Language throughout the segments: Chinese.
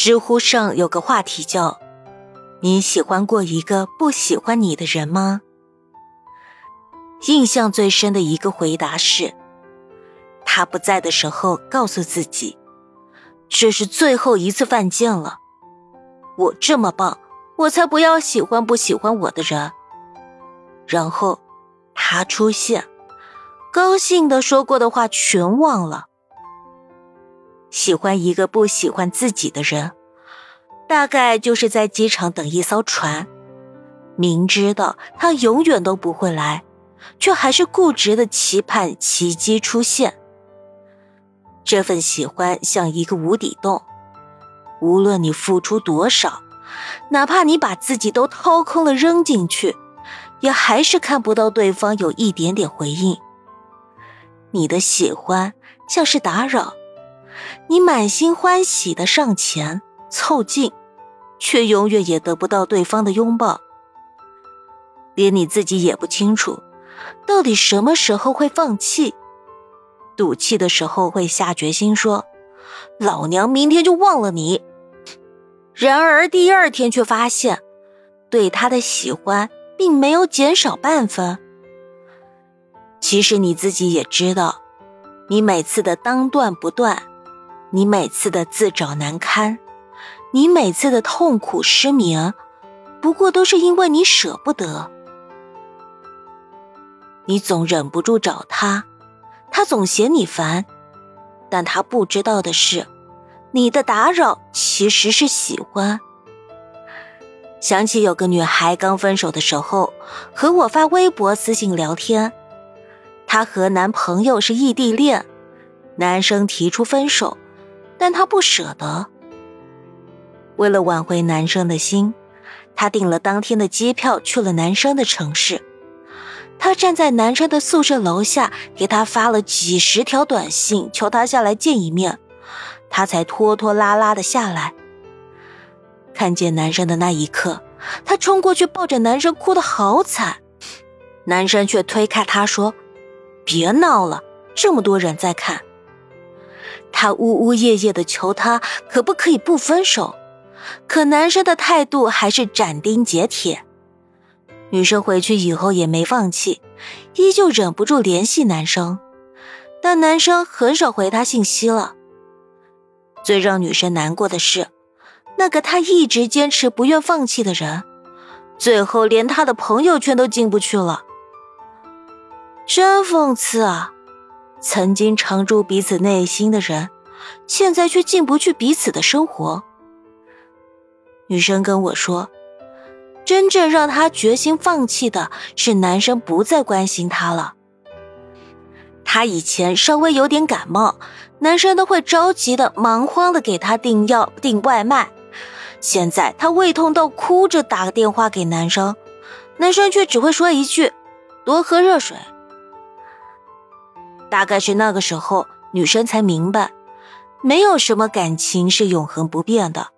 知乎上有个话题叫“你喜欢过一个不喜欢你的人吗？”印象最深的一个回答是：他不在的时候，告诉自己这是最后一次犯贱了。我这么棒，我才不要喜欢不喜欢我的人。然后他出现，高兴的说过的话全忘了。喜欢一个不喜欢自己的人，大概就是在机场等一艘船，明知道他永远都不会来，却还是固执的期盼奇迹出现。这份喜欢像一个无底洞，无论你付出多少，哪怕你把自己都掏空了扔进去，也还是看不到对方有一点点回应。你的喜欢像是打扰。你满心欢喜的上前凑近，却永远也得不到对方的拥抱。连你自己也不清楚，到底什么时候会放弃。赌气的时候会下决心说：“老娘明天就忘了你。”然而第二天却发现，对他的喜欢并没有减少半分。其实你自己也知道，你每次的当断不断。你每次的自找难堪，你每次的痛苦失眠，不过都是因为你舍不得。你总忍不住找他，他总嫌你烦，但他不知道的是，你的打扰其实是喜欢。想起有个女孩刚分手的时候，和我发微博、私信聊天，她和男朋友是异地恋，男生提出分手。但他不舍得。为了挽回男生的心，他订了当天的机票去了男生的城市。他站在男生的宿舍楼下，给他发了几十条短信，求他下来见一面。他才拖拖拉拉的下来。看见男生的那一刻，他冲过去抱着男生，哭得好惨。男生却推开他说：“别闹了，这么多人在看。”他呜呜咽咽的求他可不可以不分手，可男生的态度还是斩钉截铁。女生回去以后也没放弃，依旧忍不住联系男生，但男生很少回她信息了。最让女生难过的是，那个她一直坚持不愿放弃的人，最后连她的朋友圈都进不去了，真讽刺啊！曾经常驻彼此内心的人，现在却进不去彼此的生活。女生跟我说，真正让她决心放弃的是男生不再关心她了。她以前稍微有点感冒，男生都会着急的、忙慌的给她订药、订外卖。现在她胃痛到哭着打个电话给男生，男生却只会说一句：“多喝热水。”大概是那个时候，女生才明白，没有什么感情是永恒不变的。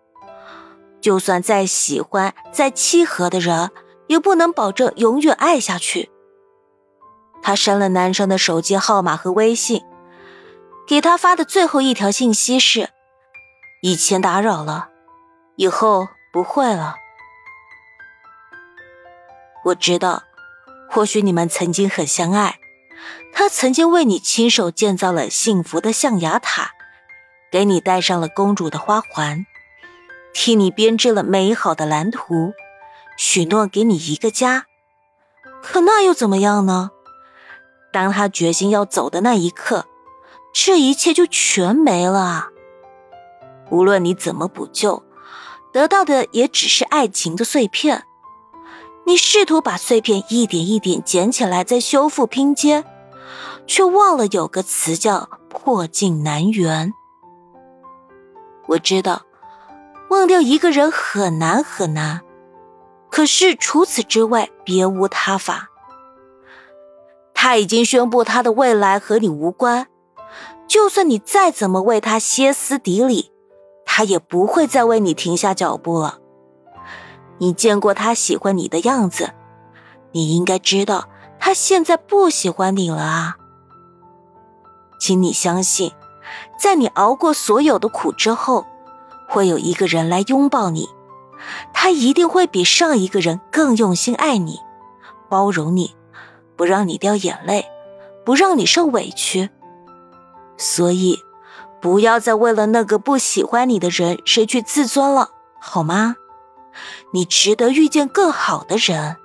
就算再喜欢、再契合的人，也不能保证永远爱下去。她删了男生的手机号码和微信，给他发的最后一条信息是：“以前打扰了，以后不会了。”我知道，或许你们曾经很相爱。他曾经为你亲手建造了幸福的象牙塔，给你戴上了公主的花环，替你编织了美好的蓝图，许诺给你一个家。可那又怎么样呢？当他决心要走的那一刻，这一切就全没了。无论你怎么补救，得到的也只是爱情的碎片。你试图把碎片一点一点捡起来，再修复拼接。却忘了有个词叫破镜难圆。我知道，忘掉一个人很难很难，可是除此之外别无他法。他已经宣布他的未来和你无关，就算你再怎么为他歇斯底里，他也不会再为你停下脚步了。你见过他喜欢你的样子，你应该知道他现在不喜欢你了啊。请你相信，在你熬过所有的苦之后，会有一个人来拥抱你，他一定会比上一个人更用心爱你，包容你，不让你掉眼泪，不让你受委屈。所以，不要再为了那个不喜欢你的人失去自尊了，好吗？你值得遇见更好的人。